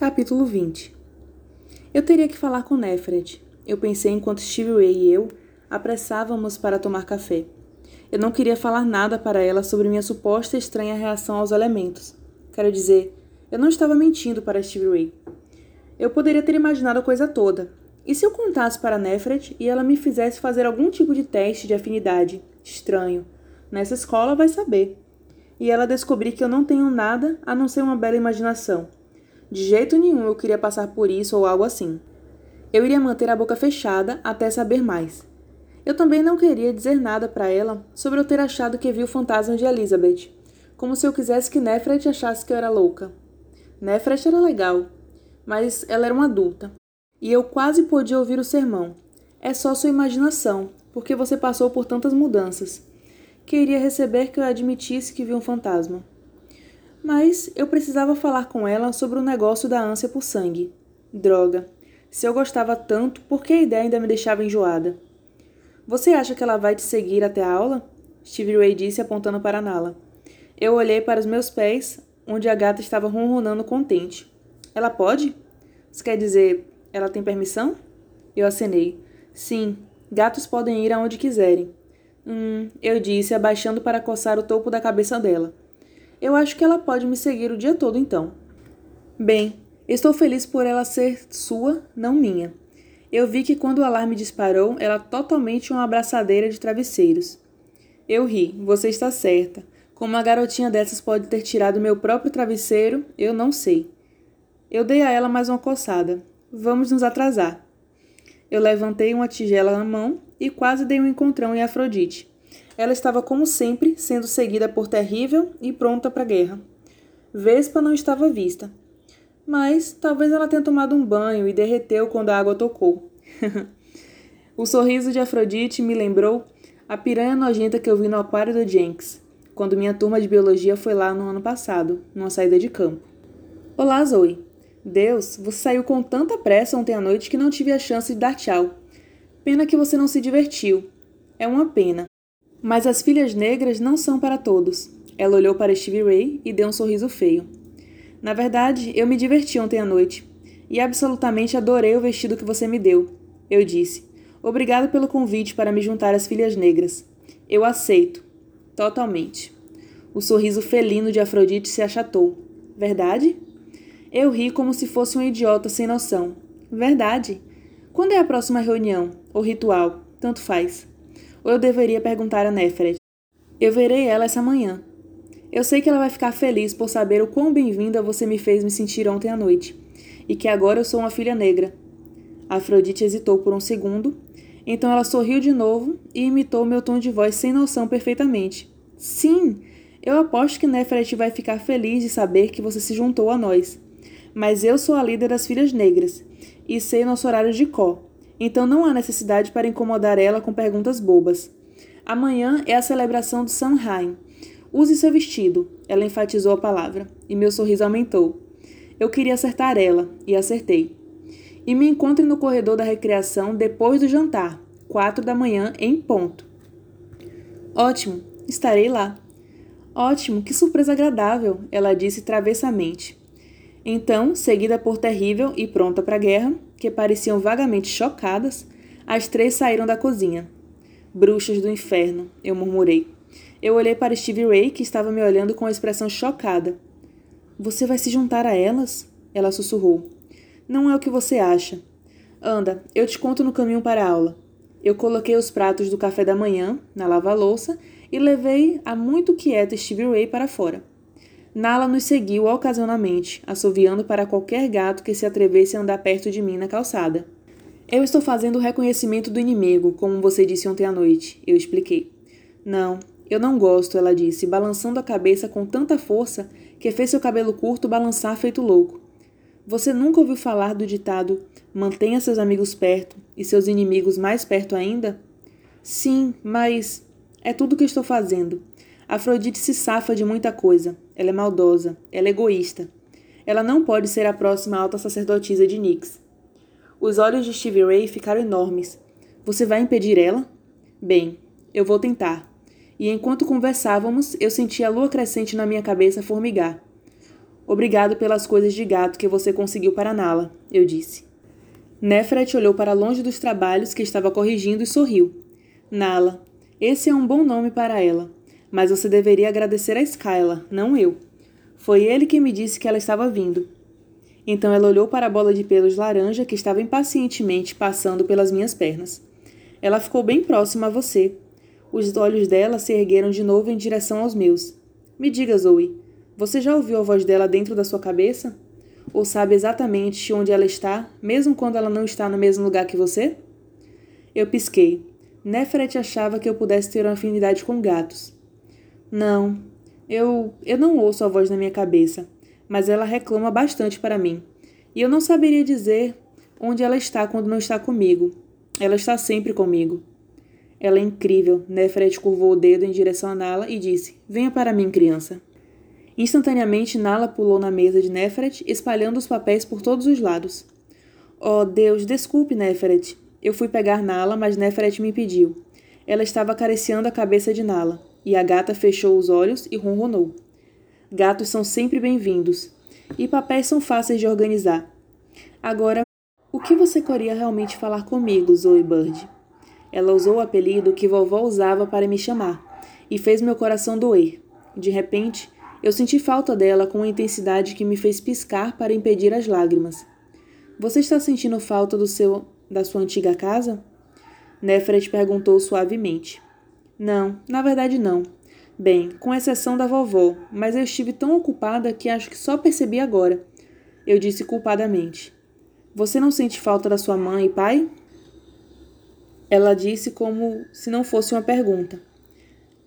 Capítulo 20 Eu teria que falar com Nefret. Eu pensei enquanto Stevie Ray e eu apressávamos para tomar café. Eu não queria falar nada para ela sobre minha suposta estranha reação aos elementos. Quero dizer, eu não estava mentindo para Stevie Ray. Eu poderia ter imaginado a coisa toda. E se eu contasse para Nefret e ela me fizesse fazer algum tipo de teste de afinidade? Estranho. Nessa escola vai saber. E ela descobrir que eu não tenho nada a não ser uma bela imaginação. De jeito nenhum eu queria passar por isso ou algo assim. Eu iria manter a boca fechada até saber mais. Eu também não queria dizer nada para ela sobre eu ter achado que vi o fantasma de Elizabeth, como se eu quisesse que Nefret achasse que eu era louca. Nefret era legal, mas ela era uma adulta. E eu quase podia ouvir o sermão. É só sua imaginação, porque você passou por tantas mudanças. Queria receber que eu admitisse que vi um fantasma. Mas eu precisava falar com ela sobre o negócio da ânsia por sangue. Droga. Se eu gostava tanto, por que a ideia ainda me deixava enjoada? Você acha que ela vai te seguir até a aula? Stevie Ray disse apontando para Nala. Eu olhei para os meus pés, onde a gata estava ronronando contente. Ela pode? Isso quer dizer, ela tem permissão? Eu acenei. Sim, gatos podem ir aonde quiserem. Hum, eu disse, abaixando para coçar o topo da cabeça dela. Eu acho que ela pode me seguir o dia todo então. Bem, estou feliz por ela ser sua, não minha. Eu vi que quando o alarme disparou, era totalmente uma abraçadeira de travesseiros. Eu ri, você está certa. Como uma garotinha dessas pode ter tirado meu próprio travesseiro, eu não sei. Eu dei a ela mais uma coçada. Vamos nos atrasar. Eu levantei uma tigela na mão e quase dei um encontrão em Afrodite. Ela estava, como sempre, sendo seguida por Terrível e pronta para a guerra. Vespa não estava vista. Mas talvez ela tenha tomado um banho e derreteu quando a água tocou. o sorriso de Afrodite me lembrou a piranha nojenta que eu vi no aquário do Jenks, quando minha turma de biologia foi lá no ano passado, numa saída de campo. Olá, Zoe. Deus, você saiu com tanta pressa ontem à noite que não tive a chance de dar tchau. Pena que você não se divertiu. É uma pena. Mas as filhas negras não são para todos. Ela olhou para Stevie Ray e deu um sorriso feio. Na verdade, eu me diverti ontem à noite. E absolutamente adorei o vestido que você me deu. Eu disse. Obrigado pelo convite para me juntar às filhas negras. Eu aceito. Totalmente. O sorriso felino de Afrodite se achatou. Verdade? Eu ri como se fosse um idiota sem noção. Verdade. Quando é a próxima reunião? Ou ritual? Tanto faz. Ou eu deveria perguntar a Neferet. Eu verei ela essa manhã. Eu sei que ela vai ficar feliz por saber o quão bem-vinda você me fez me sentir ontem à noite, e que agora eu sou uma filha negra. Afrodite hesitou por um segundo, então ela sorriu de novo e imitou meu tom de voz sem noção perfeitamente. Sim, eu aposto que Neferet vai ficar feliz de saber que você se juntou a nós. Mas eu sou a líder das filhas negras, e sei nosso horário de có, então não há necessidade para incomodar ela com perguntas bobas. Amanhã é a celebração do Samhain. Use seu vestido, ela enfatizou a palavra, e meu sorriso aumentou. Eu queria acertar ela, e acertei. E me encontre no corredor da recreação depois do jantar, quatro da manhã em ponto. Ótimo, estarei lá. Ótimo, que surpresa agradável, ela disse travessamente. Então, seguida por Terrível e pronta para a guerra, que pareciam vagamente chocadas, as três saíram da cozinha. Bruxas do inferno, eu murmurei. Eu olhei para Stevie Ray, que estava me olhando com uma expressão chocada. Você vai se juntar a elas? Ela sussurrou. Não é o que você acha. Anda, eu te conto no caminho para a aula. Eu coloquei os pratos do café da manhã na lava-louça e levei a muito quieta Stevie Ray para fora. Nala nos seguiu ocasionalmente, assoviando para qualquer gato que se atrevesse a andar perto de mim na calçada. Eu estou fazendo o reconhecimento do inimigo, como você disse ontem à noite, eu expliquei. Não, eu não gosto, ela disse, balançando a cabeça com tanta força que fez seu cabelo curto balançar feito louco. Você nunca ouviu falar do ditado mantenha seus amigos perto e seus inimigos mais perto ainda? Sim, mas é tudo o que estou fazendo. Afrodite se safa de muita coisa. Ela é maldosa. Ela é egoísta. Ela não pode ser a próxima alta sacerdotisa de Nix. Os olhos de Stevie Ray ficaram enormes. Você vai impedir ela? Bem, eu vou tentar. E enquanto conversávamos, eu sentia a lua crescente na minha cabeça formigar. Obrigado pelas coisas de gato que você conseguiu para Nala, eu disse. Nefret olhou para longe dos trabalhos que estava corrigindo e sorriu. Nala, esse é um bom nome para ela, mas você deveria agradecer a Skyla, não eu. Foi ele que me disse que ela estava vindo. Então ela olhou para a bola de pelos laranja que estava impacientemente passando pelas minhas pernas. Ela ficou bem próxima a você. Os olhos dela se ergueram de novo em direção aos meus. Me diga, Zoe, você já ouviu a voz dela dentro da sua cabeça? Ou sabe exatamente onde ela está, mesmo quando ela não está no mesmo lugar que você? Eu pisquei. Neferet achava que eu pudesse ter uma afinidade com gatos. Não, eu, eu não ouço a voz na minha cabeça, mas ela reclama bastante para mim. E eu não saberia dizer onde ela está quando não está comigo. Ela está sempre comigo. Ela é incrível. Neferet curvou o dedo em direção a Nala e disse: Venha para mim, criança. Instantaneamente, Nala pulou na mesa de Neferet, espalhando os papéis por todos os lados. Oh, Deus, desculpe, Neferet. Eu fui pegar Nala, mas Neferet me impediu. Ela estava acariciando a cabeça de Nala, e a gata fechou os olhos e ronronou. Gatos são sempre bem-vindos, e papéis são fáceis de organizar. Agora, o que você queria realmente falar comigo, Zoe Bird? Ela usou o apelido que vovó usava para me chamar, e fez meu coração doer. De repente, eu senti falta dela com uma intensidade que me fez piscar para impedir as lágrimas. Você está sentindo falta do seu da sua antiga casa? Nefret perguntou suavemente. Não, na verdade não. Bem, com exceção da vovó, mas eu estive tão ocupada que acho que só percebi agora. Eu disse culpadamente. Você não sente falta da sua mãe e pai? Ela disse como se não fosse uma pergunta.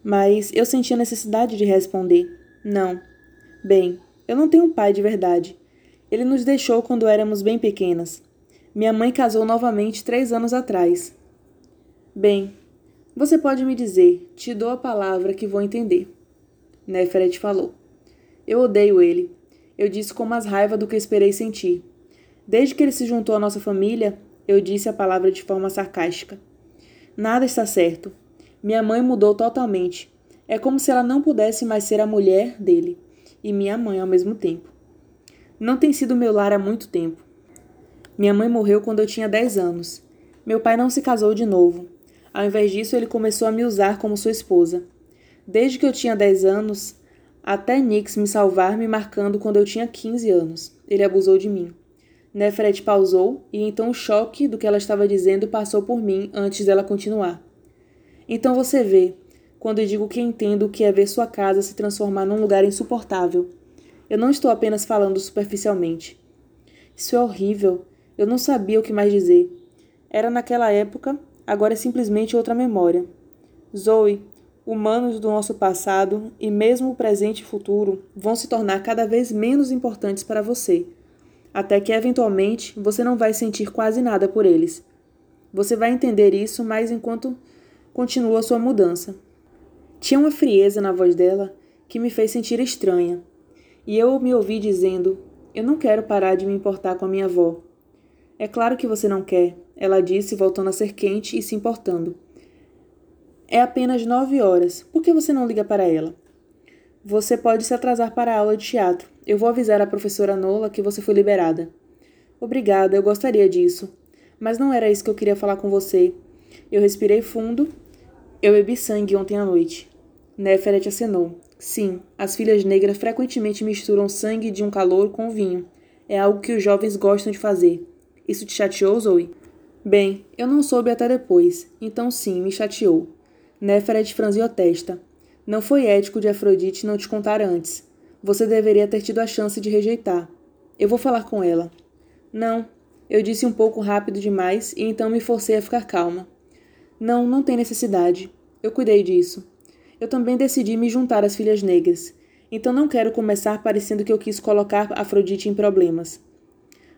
Mas eu senti a necessidade de responder. Não. Bem, eu não tenho um pai de verdade. Ele nos deixou quando éramos bem pequenas. Minha mãe casou novamente três anos atrás. Bem, você pode me dizer, te dou a palavra que vou entender. Neferet falou. Eu odeio ele. Eu disse com mais raiva do que esperei sentir. Desde que ele se juntou à nossa família, eu disse a palavra de forma sarcástica. Nada está certo. Minha mãe mudou totalmente. É como se ela não pudesse mais ser a mulher dele e minha mãe ao mesmo tempo. Não tem sido meu lar há muito tempo. Minha mãe morreu quando eu tinha 10 anos. Meu pai não se casou de novo. Ao invés disso, ele começou a me usar como sua esposa. Desde que eu tinha 10 anos, até Nix me salvar me marcando quando eu tinha 15 anos. Ele abusou de mim. Nefret pausou e então o choque do que ela estava dizendo passou por mim antes dela continuar. Então você vê, quando eu digo que entendo o que é ver sua casa se transformar num lugar insuportável. Eu não estou apenas falando superficialmente. Isso é horrível. Eu não sabia o que mais dizer. Era naquela época, agora é simplesmente outra memória. Zoe, humanos do nosso passado e mesmo o presente e futuro vão se tornar cada vez menos importantes para você, até que eventualmente você não vai sentir quase nada por eles. Você vai entender isso mais enquanto continua sua mudança. Tinha uma frieza na voz dela que me fez sentir estranha, e eu me ouvi dizendo: Eu não quero parar de me importar com a minha avó. É claro que você não quer, ela disse, voltando a ser quente e se importando. É apenas nove horas. Por que você não liga para ela? Você pode se atrasar para a aula de teatro. Eu vou avisar a professora Nola que você foi liberada. Obrigada, eu gostaria disso. Mas não era isso que eu queria falar com você. Eu respirei fundo. Eu bebi sangue ontem à noite. Neferet acenou. Sim, as filhas negras frequentemente misturam sangue de um calor com vinho. É algo que os jovens gostam de fazer. Isso te chateou, Zoe? Bem, eu não soube até depois, então sim, me chateou. Neferet franziu a testa. Não foi ético de Afrodite não te contar antes. Você deveria ter tido a chance de rejeitar. Eu vou falar com ela. Não, eu disse um pouco rápido demais e então me forcei a ficar calma. Não, não tem necessidade. Eu cuidei disso. Eu também decidi me juntar às filhas negras, então não quero começar parecendo que eu quis colocar Afrodite em problemas.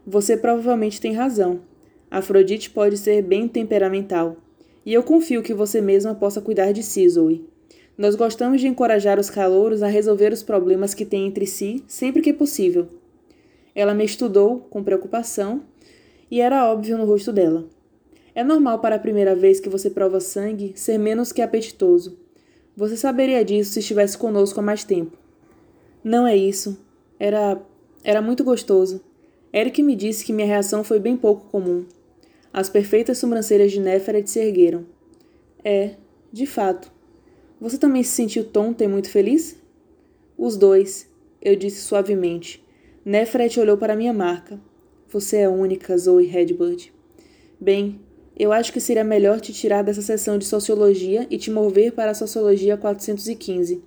Você provavelmente tem razão. Afrodite pode ser bem temperamental. E eu confio que você mesma possa cuidar de si, Zoe. Nós gostamos de encorajar os calouros a resolver os problemas que têm entre si sempre que possível. Ela me estudou com preocupação e era óbvio no rosto dela. É normal para a primeira vez que você prova sangue ser menos que apetitoso. Você saberia disso se estivesse conosco há mais tempo. Não é isso. Era Era muito gostoso. Eric me disse que minha reação foi bem pouco comum. As perfeitas sobrancelhas de Neferet se ergueram. É, de fato. Você também se sentiu tonta e muito feliz? Os dois, eu disse suavemente. Nefret olhou para minha marca. Você é única, Zoe Redbird. Bem, eu acho que seria melhor te tirar dessa sessão de sociologia e te mover para a sociologia 415.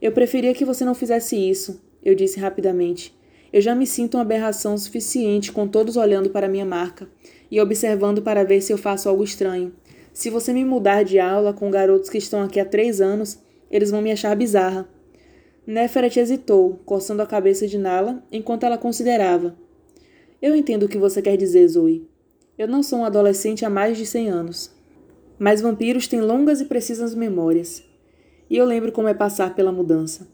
Eu preferia que você não fizesse isso, eu disse rapidamente. Eu já me sinto uma aberração suficiente com todos olhando para minha marca e observando para ver se eu faço algo estranho. Se você me mudar de aula com garotos que estão aqui há três anos, eles vão me achar bizarra. Neferet hesitou, coçando a cabeça de Nala, enquanto ela considerava. Eu entendo o que você quer dizer, Zoe. Eu não sou um adolescente há mais de cem anos. Mas vampiros têm longas e precisas memórias. E eu lembro como é passar pela mudança.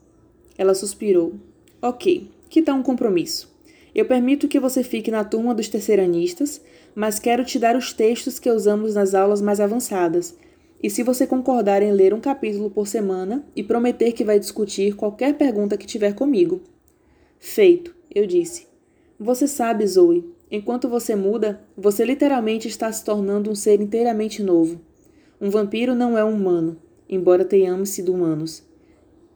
Ela suspirou. Ok, que tal um compromisso? Eu permito que você fique na turma dos terceiranistas, mas quero te dar os textos que usamos nas aulas mais avançadas. E se você concordar em ler um capítulo por semana e prometer que vai discutir qualquer pergunta que tiver comigo. Feito, eu disse. Você sabe, Zoe, enquanto você muda, você literalmente está se tornando um ser inteiramente novo. Um vampiro não é humano, embora tenhamos sido humanos.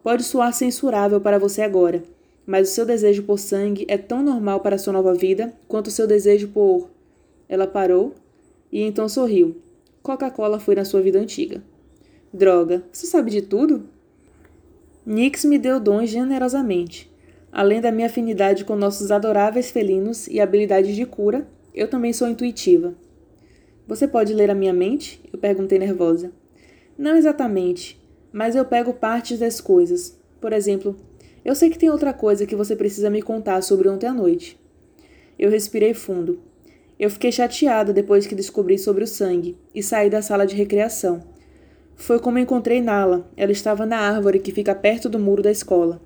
Pode soar censurável para você agora, mas o seu desejo por sangue é tão normal para sua nova vida quanto o seu desejo por. Ela parou e então sorriu. Coca-Cola foi na sua vida antiga. Droga, você sabe de tudo? Nix me deu dons generosamente. Além da minha afinidade com nossos adoráveis felinos e habilidade de cura, eu também sou intuitiva. Você pode ler a minha mente? Eu perguntei nervosa. Não exatamente, mas eu pego partes das coisas. Por exemplo, eu sei que tem outra coisa que você precisa me contar sobre ontem à noite. Eu respirei fundo. Eu fiquei chateada depois que descobri sobre o sangue e saí da sala de recreação. Foi como encontrei Nala. Ela estava na árvore que fica perto do muro da escola.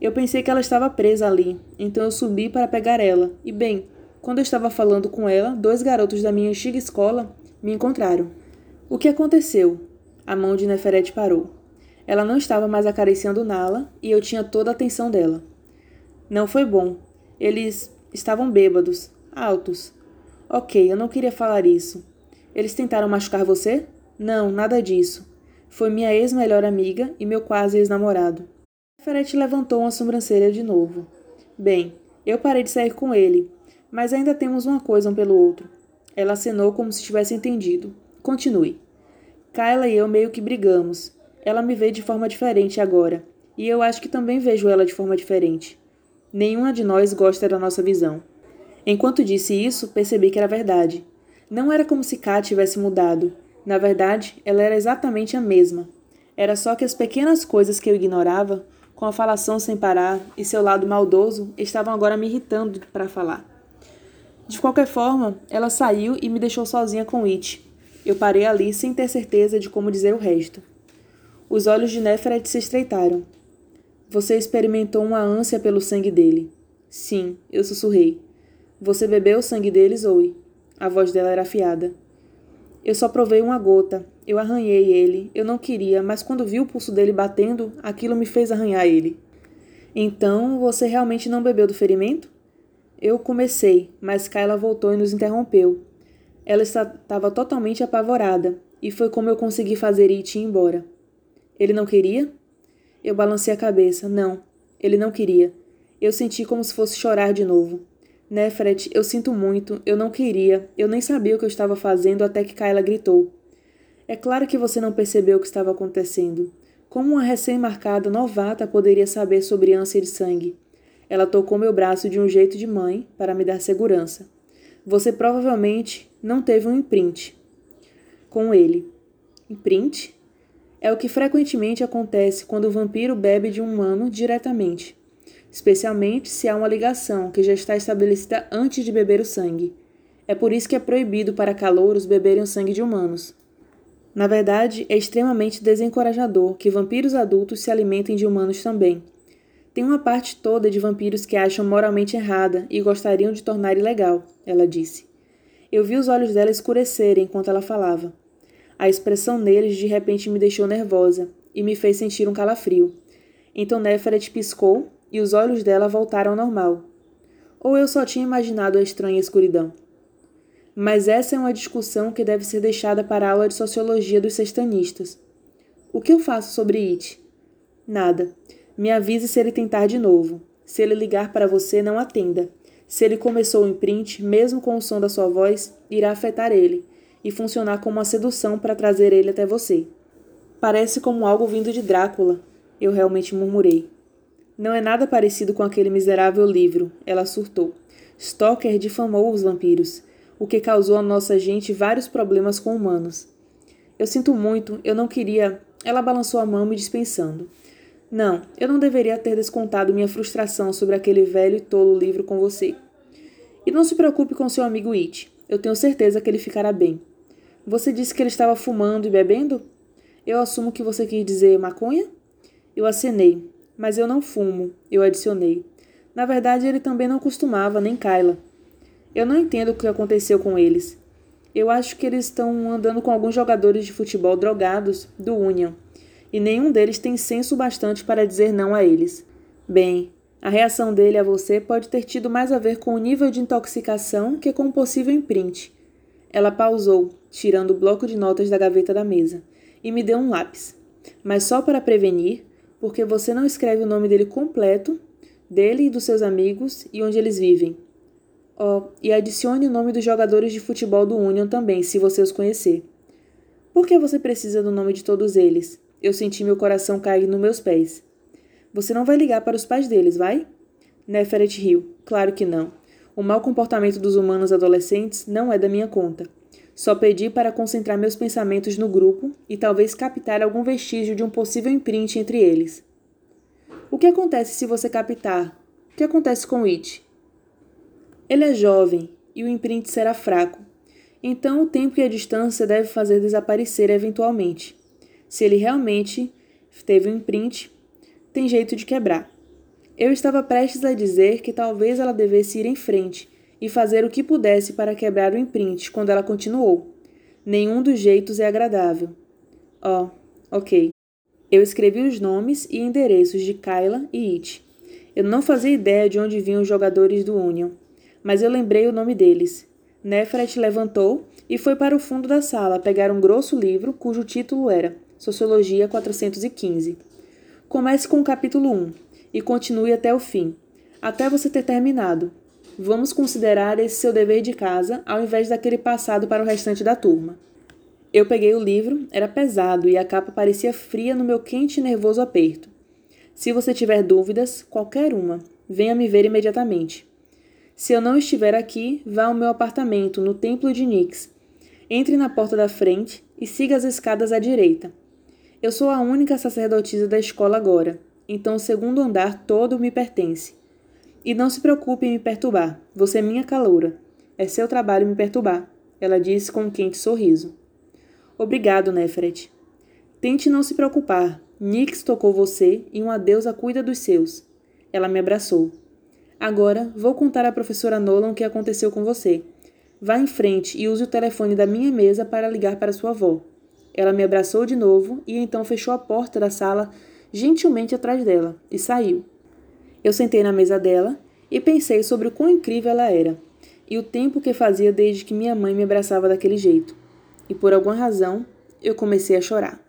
Eu pensei que ela estava presa ali, então eu subi para pegar ela. E bem, quando eu estava falando com ela, dois garotos da minha antiga escola me encontraram. O que aconteceu? A mão de Neferet parou. Ela não estava mais acariciando Nala e eu tinha toda a atenção dela. Não foi bom. Eles estavam bêbados, altos. Ok, eu não queria falar isso. Eles tentaram machucar você? Não, nada disso. Foi minha ex-melhor amiga e meu quase ex-namorado. Ferret levantou uma sobrancelha de novo. Bem, eu parei de sair com ele, mas ainda temos uma coisa um pelo outro. Ela acenou como se tivesse entendido. Continue. Kyla e eu meio que brigamos, ela me vê de forma diferente agora, e eu acho que também vejo ela de forma diferente. Nenhuma de nós gosta da nossa visão. Enquanto disse isso, percebi que era verdade. Não era como se Kat tivesse mudado. Na verdade, ela era exatamente a mesma. Era só que as pequenas coisas que eu ignorava, com a falação sem parar e seu lado maldoso, estavam agora me irritando para falar. De qualquer forma, ela saiu e me deixou sozinha com It. Eu parei ali sem ter certeza de como dizer o resto. Os olhos de Neferet se estreitaram. Você experimentou uma ânsia pelo sangue dele. Sim, eu sussurrei. Você bebeu o sangue dele, Zoe. A voz dela era afiada. Eu só provei uma gota. Eu arranhei ele. Eu não queria, mas quando vi o pulso dele batendo, aquilo me fez arranhar ele. Então, você realmente não bebeu do ferimento? Eu comecei, mas Kyla voltou e nos interrompeu. Ela estava totalmente apavorada, e foi como eu consegui fazer It ir embora. Ele não queria? Eu balancei a cabeça. Não, ele não queria. Eu senti como se fosse chorar de novo. Nefret, eu sinto muito, eu não queria, eu nem sabia o que eu estava fazendo até que Kyla gritou. É claro que você não percebeu o que estava acontecendo. Como uma recém-marcada novata poderia saber sobre ânsia de sangue? Ela tocou meu braço de um jeito de mãe para me dar segurança. Você provavelmente não teve um imprint com ele. Imprint? É o que frequentemente acontece quando o vampiro bebe de um humano diretamente, especialmente se há uma ligação que já está estabelecida antes de beber o sangue. É por isso que é proibido para calouros beberem o sangue de humanos. Na verdade, é extremamente desencorajador que vampiros adultos se alimentem de humanos também. Tem uma parte toda de vampiros que acham moralmente errada e gostariam de tornar ilegal, ela disse. Eu vi os olhos dela escurecerem enquanto ela falava. A expressão neles de repente me deixou nervosa e me fez sentir um calafrio. Então Neferet piscou e os olhos dela voltaram ao normal. Ou eu só tinha imaginado a estranha escuridão? Mas essa é uma discussão que deve ser deixada para a aula de sociologia dos sextanistas. O que eu faço sobre It? Nada. Me avise se ele tentar de novo. Se ele ligar para você, não atenda. Se ele começou o imprint, mesmo com o som da sua voz, irá afetar ele e funcionar como uma sedução para trazer ele até você. Parece como algo vindo de Drácula, eu realmente murmurei. Não é nada parecido com aquele miserável livro, ela surtou. Stoker difamou os vampiros, o que causou a nossa gente vários problemas com humanos. Eu sinto muito, eu não queria. Ela balançou a mão me dispensando. Não, eu não deveria ter descontado minha frustração sobre aquele velho e tolo livro com você. E não se preocupe com seu amigo It. Eu tenho certeza que ele ficará bem. Você disse que ele estava fumando e bebendo? Eu assumo que você quis dizer maconha? Eu acenei. Mas eu não fumo, eu adicionei. Na verdade, ele também não costumava, nem Kyla. Eu não entendo o que aconteceu com eles. Eu acho que eles estão andando com alguns jogadores de futebol drogados do Union e nenhum deles tem senso bastante para dizer não a eles. Bem, a reação dele a você pode ter tido mais a ver com o nível de intoxicação que com o possível imprint. Ela pausou, tirando o bloco de notas da gaveta da mesa, e me deu um lápis. Mas só para prevenir, porque você não escreve o nome dele completo, dele e dos seus amigos e onde eles vivem. Oh, e adicione o nome dos jogadores de futebol do Union também, se você os conhecer. Por que você precisa do nome de todos eles? Eu senti meu coração cair nos meus pés. Você não vai ligar para os pais deles, vai? Neferet riu. Claro que não. O mau comportamento dos humanos adolescentes não é da minha conta. Só pedi para concentrar meus pensamentos no grupo e talvez captar algum vestígio de um possível imprint entre eles. O que acontece se você captar? O que acontece com It? Ele é jovem e o imprint será fraco. Então o tempo e a distância deve fazer desaparecer eventualmente. Se ele realmente teve um imprint, tem jeito de quebrar. Eu estava prestes a dizer que talvez ela devesse ir em frente e fazer o que pudesse para quebrar o imprint quando ela continuou. Nenhum dos jeitos é agradável. Oh, ok. Eu escrevi os nomes e endereços de Kyla e It. Eu não fazia ideia de onde vinham os jogadores do Union, mas eu lembrei o nome deles. Nefret levantou e foi para o fundo da sala pegar um grosso livro cujo título era Sociologia 415. Comece com o capítulo 1 e continue até o fim, até você ter terminado. Vamos considerar esse seu dever de casa ao invés daquele passado para o restante da turma. Eu peguei o livro, era pesado e a capa parecia fria no meu quente e nervoso aperto. Se você tiver dúvidas, qualquer uma, venha me ver imediatamente. Se eu não estiver aqui, vá ao meu apartamento, no Templo de Nix. Entre na porta da frente e siga as escadas à direita. Eu sou a única sacerdotisa da escola agora, então o segundo andar todo me pertence. E não se preocupe em me perturbar, você é minha caloura. É seu trabalho me perturbar, ela disse com um quente sorriso. Obrigado, Nefret. Tente não se preocupar. Nix tocou você e uma deusa cuida dos seus. Ela me abraçou. Agora vou contar à professora Nolan o que aconteceu com você. Vá em frente e use o telefone da minha mesa para ligar para sua avó. Ela me abraçou de novo e então fechou a porta da sala gentilmente atrás dela e saiu. Eu sentei na mesa dela e pensei sobre o quão incrível ela era e o tempo que fazia desde que minha mãe me abraçava daquele jeito. E por alguma razão, eu comecei a chorar.